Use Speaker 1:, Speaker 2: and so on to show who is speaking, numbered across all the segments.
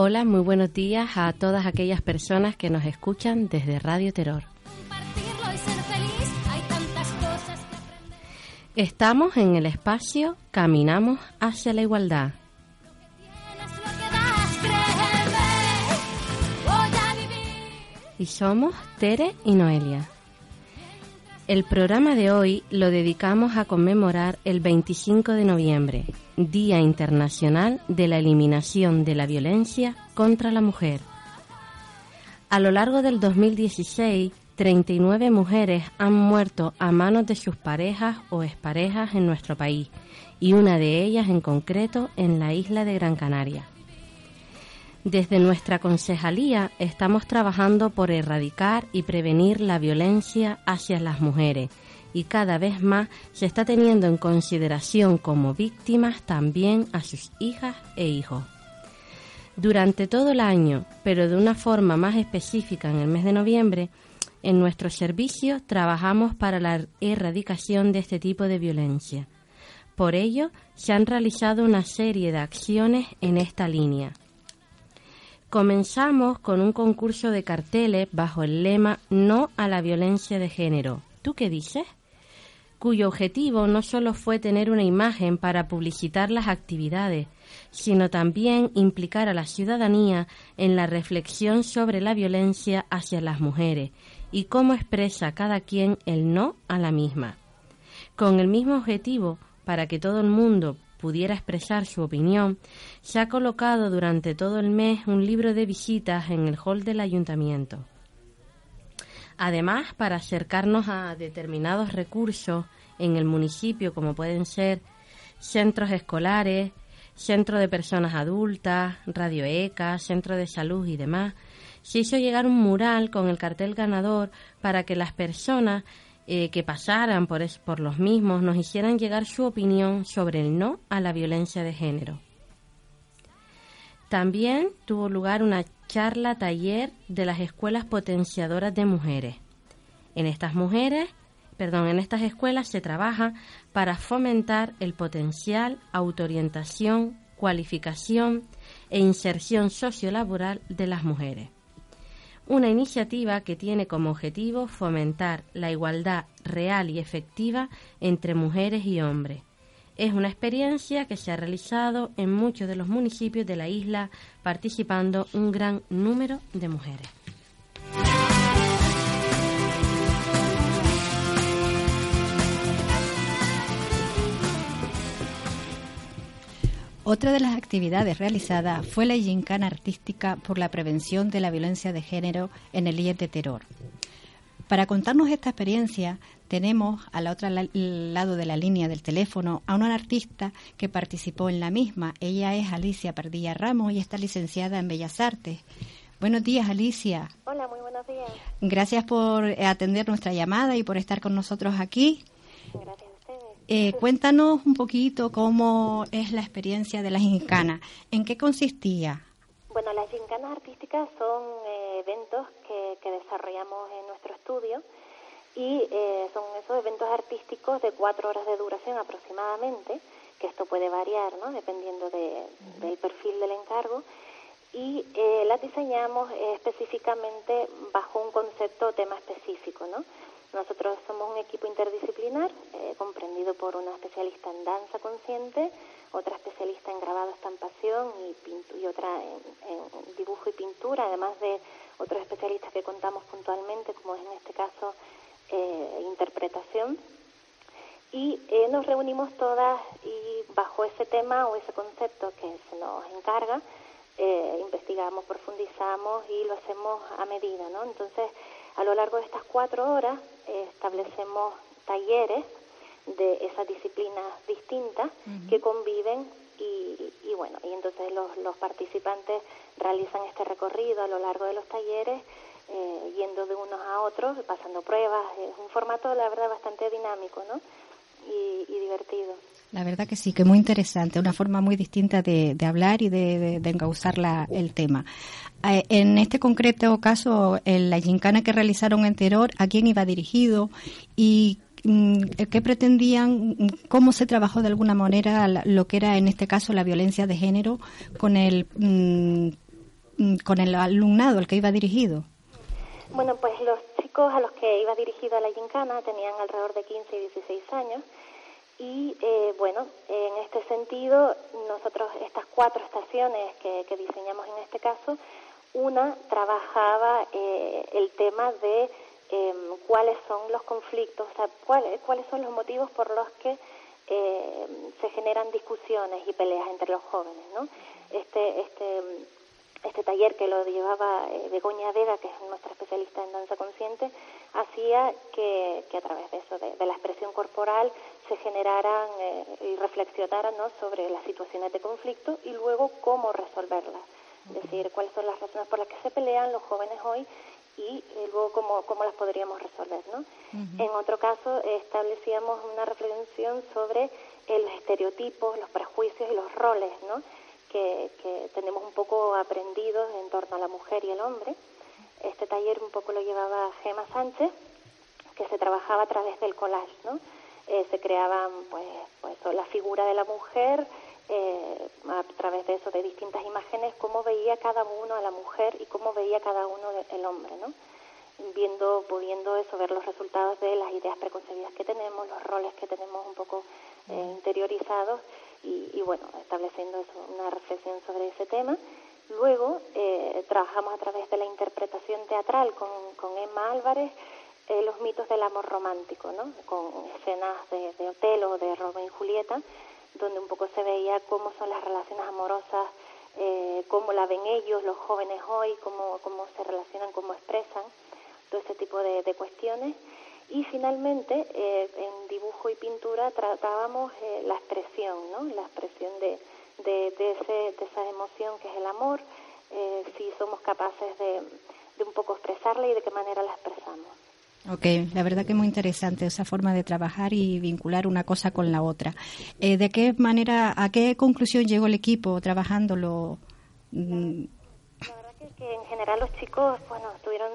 Speaker 1: Hola, muy buenos días a todas aquellas personas que nos escuchan desde Radio Terror. Estamos en el espacio Caminamos hacia la igualdad. Y somos Tere y Noelia. El programa de hoy lo dedicamos a conmemorar el 25 de noviembre, Día Internacional de la Eliminación de la Violencia contra la Mujer. A lo largo del 2016, 39 mujeres han muerto a manos de sus parejas o exparejas en nuestro país, y una de ellas en concreto en la isla de Gran Canaria. Desde nuestra concejalía estamos trabajando por erradicar y prevenir la violencia hacia las mujeres y cada vez más se está teniendo en consideración como víctimas también a sus hijas e hijos. Durante todo el año, pero de una forma más específica en el mes de noviembre, en nuestros servicios trabajamos para la erradicación de este tipo de violencia. Por ello, se han realizado una serie de acciones en esta línea. Comenzamos con un concurso de carteles bajo el lema No a la violencia de género. ¿Tú qué dices? cuyo objetivo no solo fue tener una imagen para publicitar las actividades, sino también implicar a la ciudadanía en la reflexión sobre la violencia hacia las mujeres y cómo expresa cada quien el no a la misma. Con el mismo objetivo, para que todo el mundo pudiera expresar su opinión, se ha colocado durante todo el mes un libro de visitas en el hall del ayuntamiento. Además, para acercarnos a determinados recursos en el municipio, como pueden ser centros escolares, centro de personas adultas, Radio ECA, centro de salud y demás, se hizo llegar un mural con el cartel ganador para que las personas eh, que pasaran por, es- por los mismos nos hicieran llegar su opinión sobre el no a la violencia de género. También tuvo lugar una charla taller de las escuelas potenciadoras de mujeres. En estas mujeres, perdón, en estas escuelas se trabaja para fomentar el potencial, autoorientación, cualificación e inserción sociolaboral de las mujeres. Una iniciativa que tiene como objetivo fomentar la igualdad real y efectiva entre mujeres y hombres. Es una experiencia que se ha realizado en muchos de los municipios de la isla, participando un gran número de mujeres.
Speaker 2: Otra de las actividades realizadas fue la gincana artística por la prevención de la violencia de género en el IES de Terror. Para contarnos esta experiencia, tenemos al otro la- lado de la línea del teléfono a una artista que participó en la misma. Ella es Alicia Pardilla Ramos y está licenciada en Bellas Artes. Buenos días, Alicia.
Speaker 3: Hola, muy buenos días.
Speaker 2: Gracias por atender nuestra llamada y por estar con nosotros aquí.
Speaker 3: Gracias.
Speaker 2: Eh, cuéntanos un poquito cómo es la experiencia de la gincana. ¿En qué consistía?
Speaker 3: Bueno, las gincanas artísticas son eh, eventos que, que desarrollamos en nuestro estudio y eh, son esos eventos artísticos de cuatro horas de duración aproximadamente, que esto puede variar, ¿no? Dependiendo de- del perfil del encargo. Y eh, las diseñamos eh, específicamente bajo un concepto o tema específico, ¿no? Nosotros somos un equipo interdisciplinar eh, comprendido por una especialista en danza consciente, otra especialista en grabado estampación y, y otra en, dibujo y pintura, además de otros especialistas que contamos puntualmente, como es en este caso eh, interpretación. Y eh, nos reunimos todas y bajo ese tema o ese concepto que se nos encarga, investigamos, profundizamos y lo hacemos a medida, ¿no? Entonces, a lo largo de estas cuatro horas establecemos talleres de esas disciplinas distintas que conviven y, bueno, y entonces los, los, participantes realizan este recorrido a lo largo de los talleres, eh, yendo de unos a otros, pasando pruebas. Es un formato, la verdad, bastante dinámico, ¿no? Y, divertido.
Speaker 2: La verdad que sí, que muy interesante, una forma muy distinta de, de hablar y de, de, engauzar la, el tema. Eh, en este concreto caso, en la gincana que realizaron en Teror, ¿a quién iba dirigido y mm, qué pretendían, cómo se trabajó de alguna manera lo que era en este caso la violencia de género con el mm, mm, con el alumnado al que iba dirigido?
Speaker 3: Bueno, pues los chicos a los que iba dirigido la gincana tenían alrededor de 15 y 16 años y eh, bueno, en este sentido, nosotros estas cuatro estaciones que, que diseñamos en este caso, una trabajaba eh, el tema de em, cuáles son los conflictos, o sea, cuáles, cuáles son los motivos por los que em, se generan discusiones y peleas entre los jóvenes, ¿no? Este, este, este taller que lo llevaba eh, Begoña Vega, que es nuestra especialista en danza consciente, hacía que, que a través de eso, de, la expresión corporal, se generaran eh, y reflexionaran ¿no? sobre las situaciones de conflicto y luego cómo resolverlas es decir, cuáles son las razones por las que se pelean los jóvenes hoy y eh, luego cómo, cómo las podríamos resolver. ¿no? En otro caso, establecíamos una reflexión sobre los estereotipos, los prejuicios y los roles ¿no? Que, que tenemos un poco aprendidos en torno a la mujer y el hombre. Este taller un poco lo llevaba Gema Sánchez, que se trabajaba a través del collage, ¿no? Eh, se creaban pues, pues la figura de la mujer, eh, a través de eso, de distintas imágenes, cómo veía cada uno a la mujer y cómo veía cada uno el hombre, ¿no? Viendo, pudiendo eso, ver los resultados de las ideas preconcebidas que tenemos, los roles que tenemos un poco eh, interiorizados y, bueno, estableciendo eso, una reflexión sobre ese tema. Luego eh, trabajamos a través de la interpretación teatral con, con Emma Álvarez los mitos del amor romántico, ¿no? Con escenas de, de Otelo, de Romeo y Julieta, donde un poco se veía cómo son las relaciones amorosas, eh, cómo la ven ellos, los jóvenes hoy, cómo, cómo se relacionan, cómo expresan, todo ese tipo de, cuestiones. Y finalmente, eh, en dibujo y pintura tratábamos eh, la expresión, ¿no? La expresión de, de, de, ese, de esa emoción que es el amor, si somos capaces de, de un poco expresarla y de qué manera la expresamos.
Speaker 2: Ok, la verdad que muy interesante esa forma de trabajar y vincular una cosa con la otra. Eh, ¿De qué manera, a qué conclusión llegó el equipo trabajándolo?
Speaker 3: Mm. Que, en general los chicos, bueno, estuvieron,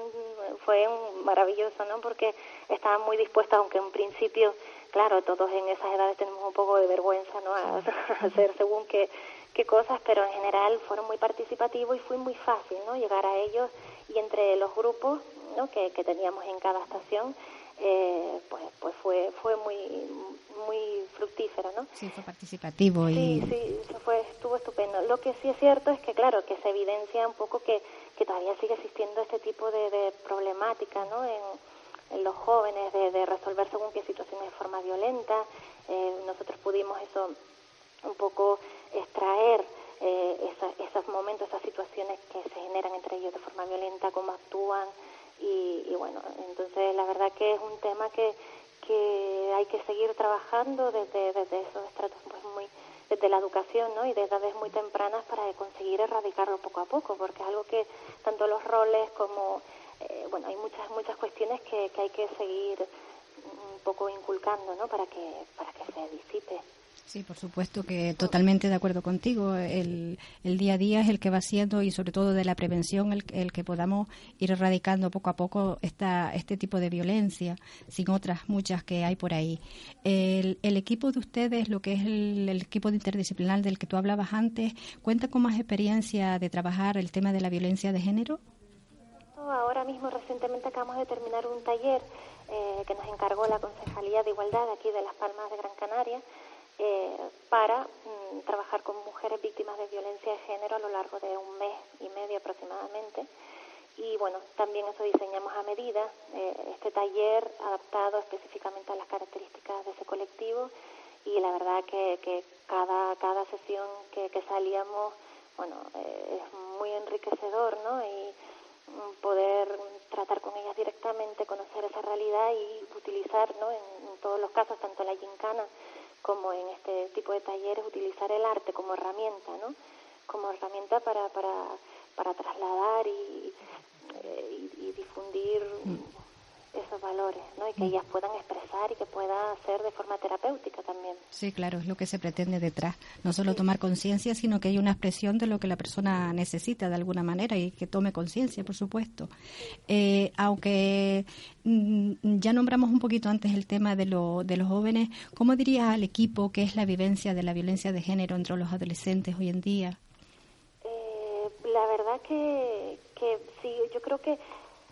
Speaker 3: fue maravilloso, ¿no? Porque estaban muy dispuestos, aunque en principio, claro, todos en esas edades tenemos un poco de vergüenza, ¿no? A, hacer según qué, qué cosas, pero en general fueron muy participativos y fue muy fácil, ¿no? Llegar a ellos y entre los grupos que, que teníamos en cada estación, eh, pues, pues fue, fue muy, muy fructífero, ¿no?
Speaker 2: Sí, fue participativo y...
Speaker 3: Sí, sí, eso fue, estuvo estupendo. Lo que sí es cierto es que, claro, que se evidencia un poco que, que todavía sigue existiendo este tipo de, de problemática, ¿no? En, en los jóvenes, de, de, resolver según qué situaciones de forma violenta. Eh, nosotros pudimos eso un poco extraer eh, esos momentos, esas situaciones que se generan entre ellos de forma violenta, cómo actúan, y, bueno, entonces la verdad que es un tema que, que hay que seguir trabajando desde, desde esos estratos pues muy desde la educación ¿no? y desde edades muy tempranas para conseguir erradicarlo poco a poco porque es algo que tanto los roles como eh, bueno hay muchas muchas cuestiones que, que hay que seguir un poco inculcando ¿no? para que para que se disipe
Speaker 2: Sí, por supuesto que totalmente de acuerdo contigo. El, el, día a día es el que va siendo y sobre todo de la prevención el, el, que podamos ir erradicando poco a poco esta, este tipo de violencia, sin otras muchas que hay por ahí. El, el equipo de ustedes, lo que es el, equipo de interdisciplinar del que tú hablabas antes, ¿cuenta con más experiencia de trabajar el tema de la violencia de género?
Speaker 3: Ahora mismo recientemente acabamos de terminar un taller eh, que nos encargó la Concejalía de Igualdad aquí de Las Palmas de Gran Canaria eh, para mm, trabajar con mujeres víctimas de violencia de género a lo largo de un mes y medio aproximadamente. Y bueno, también eso diseñamos a medida, eh, este taller adaptado específicamente a las características de ese colectivo y la verdad que, que cada, cada sesión que, que salíamos, bueno, eh, es muy enriquecedor, ¿no? Y mm, poder tratar con ellas directamente, conocer esa realidad y utilizar, ¿no? En, todos los casos, tanto la gincana como en este tipo de talleres, utilizar el arte como herramienta, ¿no? Como herramienta para, para, para trasladar y, eh, y, difundir mm. Esos valores, ¿no? Y que mm. ellas puedan expresar y que pueda hacer de forma terapéutica también.
Speaker 2: Sí, claro, es lo que se pretende detrás. No solo tomar conciencia, sino que hay una expresión de lo que la persona necesita de alguna manera y que tome conciencia, por supuesto. Eh, aunque mm, ya nombramos un poquito antes el tema de, lo, de los jóvenes, ¿cómo dirías al equipo qué es la vivencia de la violencia de género entre los adolescentes hoy en día?
Speaker 3: Eh, la verdad que, que sí, yo creo que,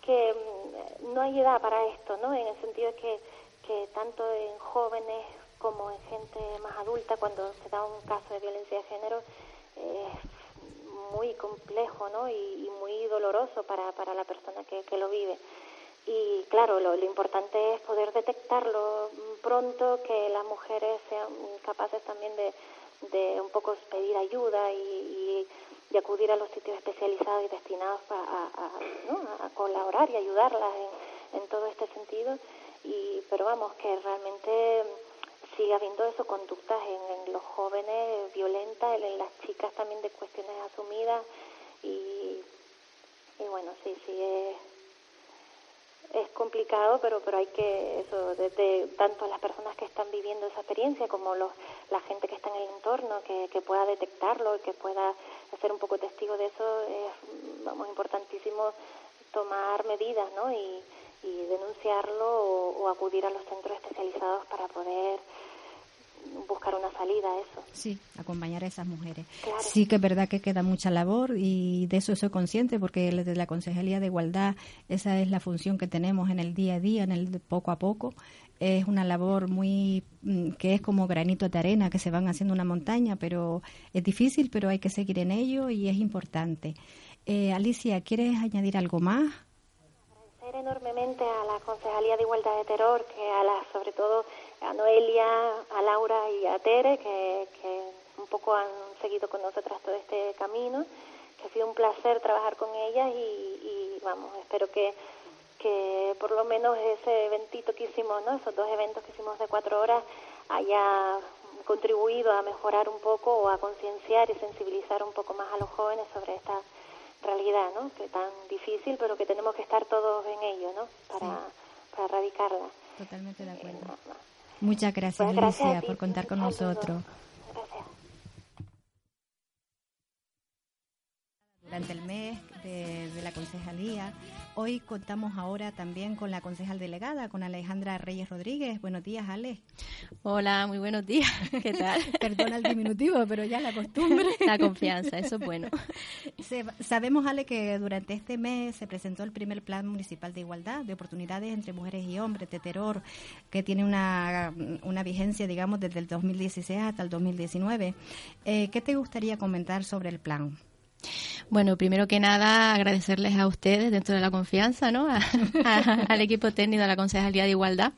Speaker 3: que mm, no hay edad para esto, ¿no? En el sentido de que, que tanto en jóvenes como en gente más adulta, cuando se da un caso de violencia de género, es muy complejo, ¿no? Y, muy doloroso para, para la persona que, lo vive. Y claro, lo, lo, importante es poder detectarlo pronto, que las mujeres sean capaces también de, de un poco pedir ayuda y, y de acudir a los sitios especializados y destinados a, a, colaborar y ayudarlas en, en, todo este sentido. Y, pero vamos, que realmente sigue habiendo eso, conductas en, en los jóvenes violentas, en, las chicas también de cuestiones asumidas. Y, y bueno, sí, sí, es es complicado, pero pero hay que eso desde tanto las personas que están viviendo esa experiencia como los la gente que está en el entorno que, que pueda detectarlo y que pueda ser un poco testigo de eso es vamos importantísimo tomar medidas, ¿no? Y, y denunciarlo o, o acudir a los centros especializados para poder buscar una salida a eso.
Speaker 2: Sí, acompañar a esas mujeres. Sí que es verdad que queda mucha labor y de eso soy consciente porque desde la Consejería de Igualdad esa es la función que tenemos en el día a día, en el poco a poco. Es una labor muy mm, que es como granito de arena que se van haciendo una montaña, pero es difícil, pero hay que seguir en ello y es importante. Eh, Alicia, ¿quieres añadir algo más?
Speaker 3: Agradecer enormemente a la Concejalía de Igualdad de Terror, que a la, sobre todo a Noelia, a Laura y a Tere, que, que un poco han seguido con nosotras todo este camino, que ha sido un placer trabajar con ellas y, y vamos, espero que, que por lo menos ese eventito que hicimos, ¿no? esos dos eventos que hicimos de cuatro horas, haya contribuido a mejorar un poco o a concienciar y sensibilizar un poco más a los jóvenes sobre esta realidad, ¿no? Que tan difícil, pero que tenemos que estar todos en ello, ¿no? Para, sí. para erradicarla.
Speaker 2: Totalmente de acuerdo. Eh, Muchas gracias, pues gracias Alicia, por contar con nosotros. Durante el mes de, de, la concejalía, hoy contamos ahora también con la concejal delegada, con Alejandra Reyes Rodríguez. Buenos días, Ale.
Speaker 4: Hola, muy buenos días. ¿Qué tal?
Speaker 2: Perdona el diminutivo, pero ya la costumbre.
Speaker 4: La confianza, eso es bueno.
Speaker 2: Se, sabemos, Ale, que durante este mes se presentó el primer Plan Municipal de Igualdad de Oportunidades entre Mujeres y Hombres de Terror, que tiene una, una vigencia, digamos, desde el 2016 hasta el 2019. Eh, ¿Qué te gustaría comentar sobre el plan?
Speaker 4: Bueno, primero que nada, agradecerles a ustedes, dentro de la confianza, ¿no? A, al equipo técnico de la Concejalía de Igualdad,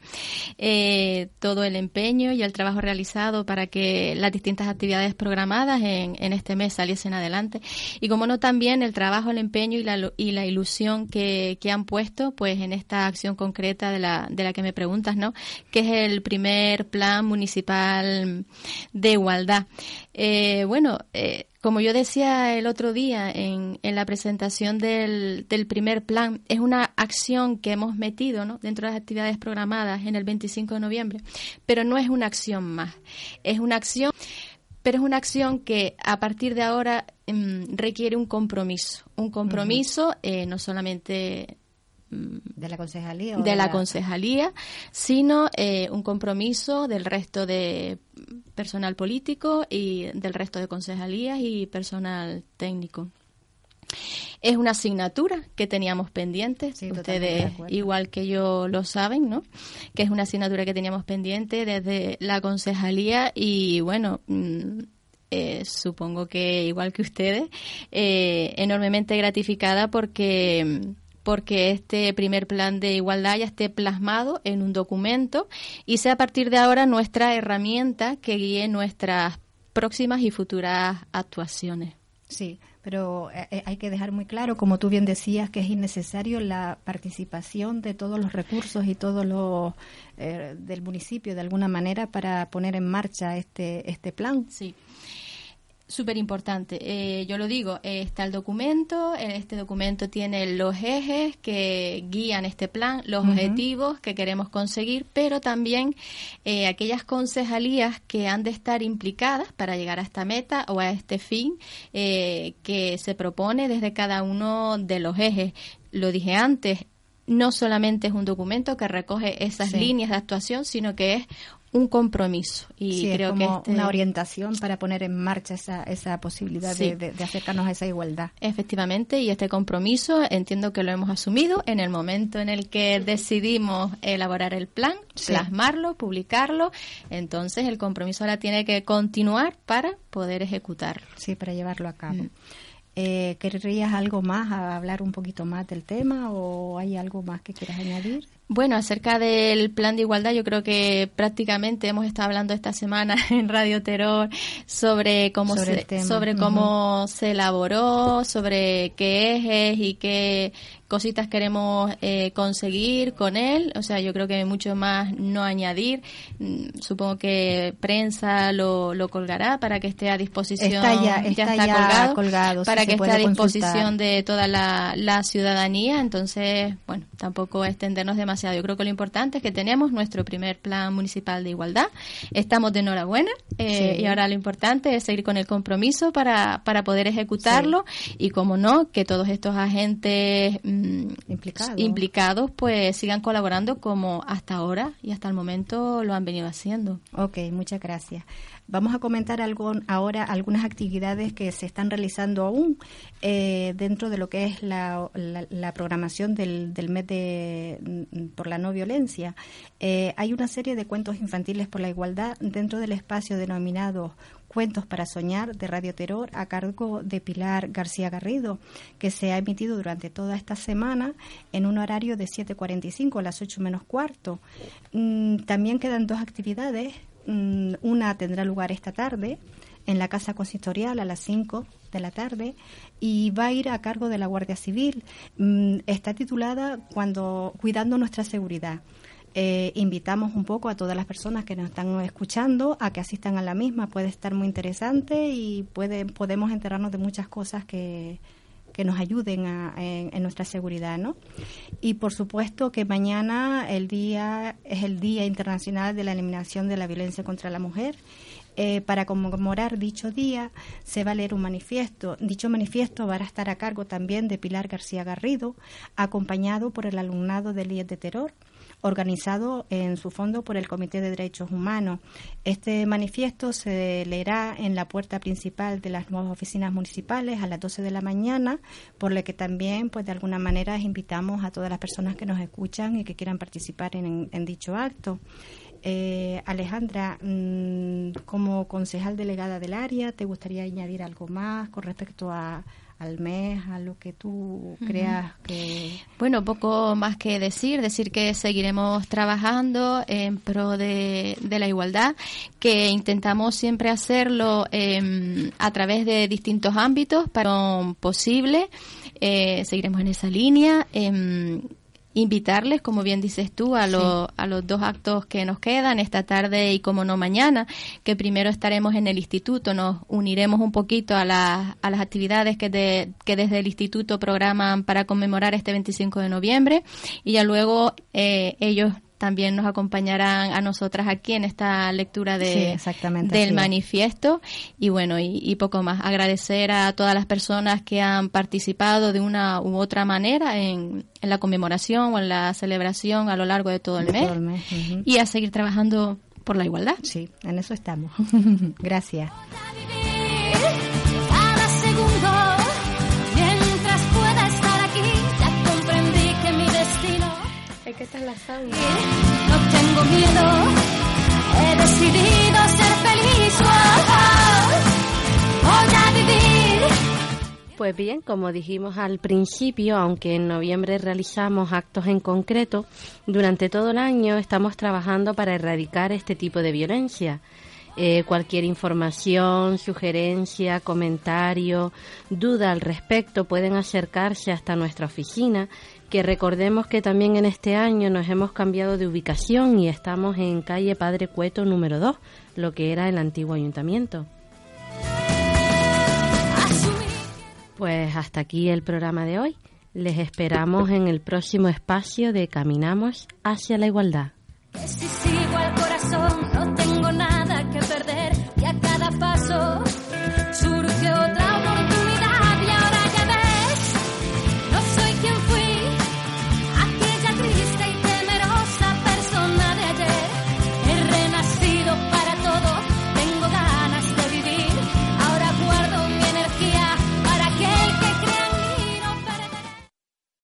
Speaker 4: eh, todo el empeño y el trabajo realizado para que las distintas actividades programadas en, en, este mes saliesen adelante. Y como no, también el trabajo, el empeño y la, y la ilusión que, han puesto, pues, en esta acción concreta de la, de la que me preguntas, ¿no? Que es el primer plan municipal de igualdad. Eh, bueno, eh, como yo decía el otro día en, en la presentación del, del, primer plan, es una acción que hemos metido ¿no? dentro de las actividades programadas en el 25 de noviembre, pero no es una acción más. Es una acción, pero es una acción que a partir de ahora mmm, requiere un compromiso. Un compromiso uh -huh. eh, no solamente
Speaker 2: de la concejalía
Speaker 4: de, de la, la, concejalía sino eh, un compromiso del resto de personal político y del resto de concejalías y personal técnico es una asignatura que teníamos pendiente. Ustedes, igual que yo, lo saben, ¿no? Que es una asignatura que teníamos pendiente desde la concejalía y, bueno, mm, eh, supongo que igual que ustedes, eh, enormemente gratificada porque porque este primer plan de igualdad ya esté plasmado en un documento y sea a partir de ahora nuestra herramienta que guíe nuestras próximas y futuras actuaciones.
Speaker 2: Sí, pero eh, eh, hay que dejar muy claro, como tú bien decías, que es innecesario la participación de todos los recursos y todos los eh, del municipio de alguna manera para poner en marcha este este plan.
Speaker 4: Sí. Súper importante. Eh, yo lo digo, está el documento, este documento tiene los ejes que guían este plan, los objetivos que queremos conseguir, pero también eh, aquellas concejalías que han de estar implicadas para llegar a esta meta o a este fin eh, que se propone desde cada uno de los ejes. Lo dije antes, no solamente es un documento que recoge esas líneas de actuación, sino que es un compromiso
Speaker 2: y creo que este una orientación para poner en marcha esa, esa posibilidad de, acercarnos a esa igualdad.
Speaker 4: Efectivamente, y este compromiso entiendo que lo hemos asumido en el momento en el que decidimos elaborar el plan, plasmarlo, publicarlo, entonces el compromiso ahora tiene que continuar para poder ejecutarlo.
Speaker 2: Sí, para llevarlo a cabo. Mm. Eh, ¿Querrías algo más, hablar un poquito más del tema o hay algo más que quieras añadir?
Speaker 4: Bueno, acerca del plan de igualdad, yo creo que prácticamente hemos estado hablando esta semana en Radio Terror sobre cómo sobre se, sobre cómo se elaboró, sobre qué ejes y qué cositas queremos eh, conseguir con él. O sea, yo creo que mucho más no añadir. Mm, supongo que prensa lo, lo colgará para que esté a disposición.
Speaker 2: Está ya, está, colgado,
Speaker 4: para que esté a disposición de toda la, la ciudadanía. Entonces, bueno, tampoco extendernos demasiado yo creo que lo importante es que tenemos nuestro primer plan municipal de igualdad. Estamos de enhorabuena eh, y ahora lo importante es seguir con el compromiso para, para poder ejecutarlo y, como no, que todos estos agentes mm, implicados pues sigan colaborando como hasta ahora y hasta el momento lo han venido haciendo.
Speaker 2: Ok, muchas gracias. Vamos a comentar algo, ahora algunas actividades que se están realizando aún eh, dentro de lo que es la, programación del, del, mes de, por la no violencia. Eh, hay una serie de cuentos infantiles por la igualdad dentro del espacio denominado Cuentos para Soñar de Radio Terror a cargo de Pilar García Garrido, que se ha emitido durante toda esta semana en un horario de 7.45 a las 8 menos cuarto. Mm, también quedan dos actividades Mm, una tendrá lugar esta tarde en la Casa Consistorial a las 5 de la tarde y va a ir a cargo de la Guardia Civil. Mm, está titulada Cuando Cuidando nuestra seguridad. Eh, invitamos un poco a todas las personas que nos están escuchando a que asistan a la misma. Puede estar muy interesante y puede, podemos enterarnos de muchas cosas que, que nos ayuden en, nuestra seguridad, ¿no? Y por supuesto que mañana el día es el Día Internacional de la Eliminación de la Violencia contra la Mujer. Eh, para conmemorar dicho día se va a leer un manifiesto. Dicho manifiesto va a estar a cargo también de Pilar García Garrido, acompañado por el alumnado del IES de Terror organizado en su fondo por el Comité de Derechos Humanos. Este manifiesto se leerá en la puerta principal de las nuevas oficinas municipales a las 12 de la mañana, por lo que también, pues de alguna manera, invitamos a todas las personas que nos escuchan y que quieran participar en, dicho acto. Eh, Alejandra, mm, como concejal delegada del área, ¿te gustaría añadir algo más con respecto a, al mes, a lo que tú creas que...
Speaker 4: Bueno, poco más que decir, decir que seguiremos trabajando en pro de, la igualdad, que intentamos siempre hacerlo em, a través de distintos ámbitos para posible, eh, seguiremos en esa línea. Em, invitarles, como bien dices tú, a, a los dos actos que nos quedan esta tarde y como no mañana, que primero estaremos en el instituto, nos uniremos un poquito a, a las actividades que, que desde el instituto programan para conmemorar este 25 de noviembre y ya luego eh, ellos también nos acompañarán a nosotras aquí en esta lectura de, del manifiesto. Y bueno y, poco más. Agradecer a todas las personas que han participado de una u otra manera en, en la conmemoración o en la celebración a lo largo de todo el mes, y a seguir trabajando por la igualdad.
Speaker 2: Sí en eso estamos. Gracias
Speaker 1: Pues bien, como dijimos al principio, aunque en noviembre realizamos actos en concreto, durante todo el año estamos trabajando para erradicar este tipo de violencia. Eh, cualquier información, sugerencia, comentario, duda al respecto pueden acercarse hasta nuestra oficina, que recordemos que también en este año nos hemos cambiado de ubicación y estamos en calle Padre Cueto número 2, lo que era el antiguo ayuntamiento. Pues hasta aquí el programa de hoy. Les esperamos en el próximo espacio de Caminamos hacia la Igualdad.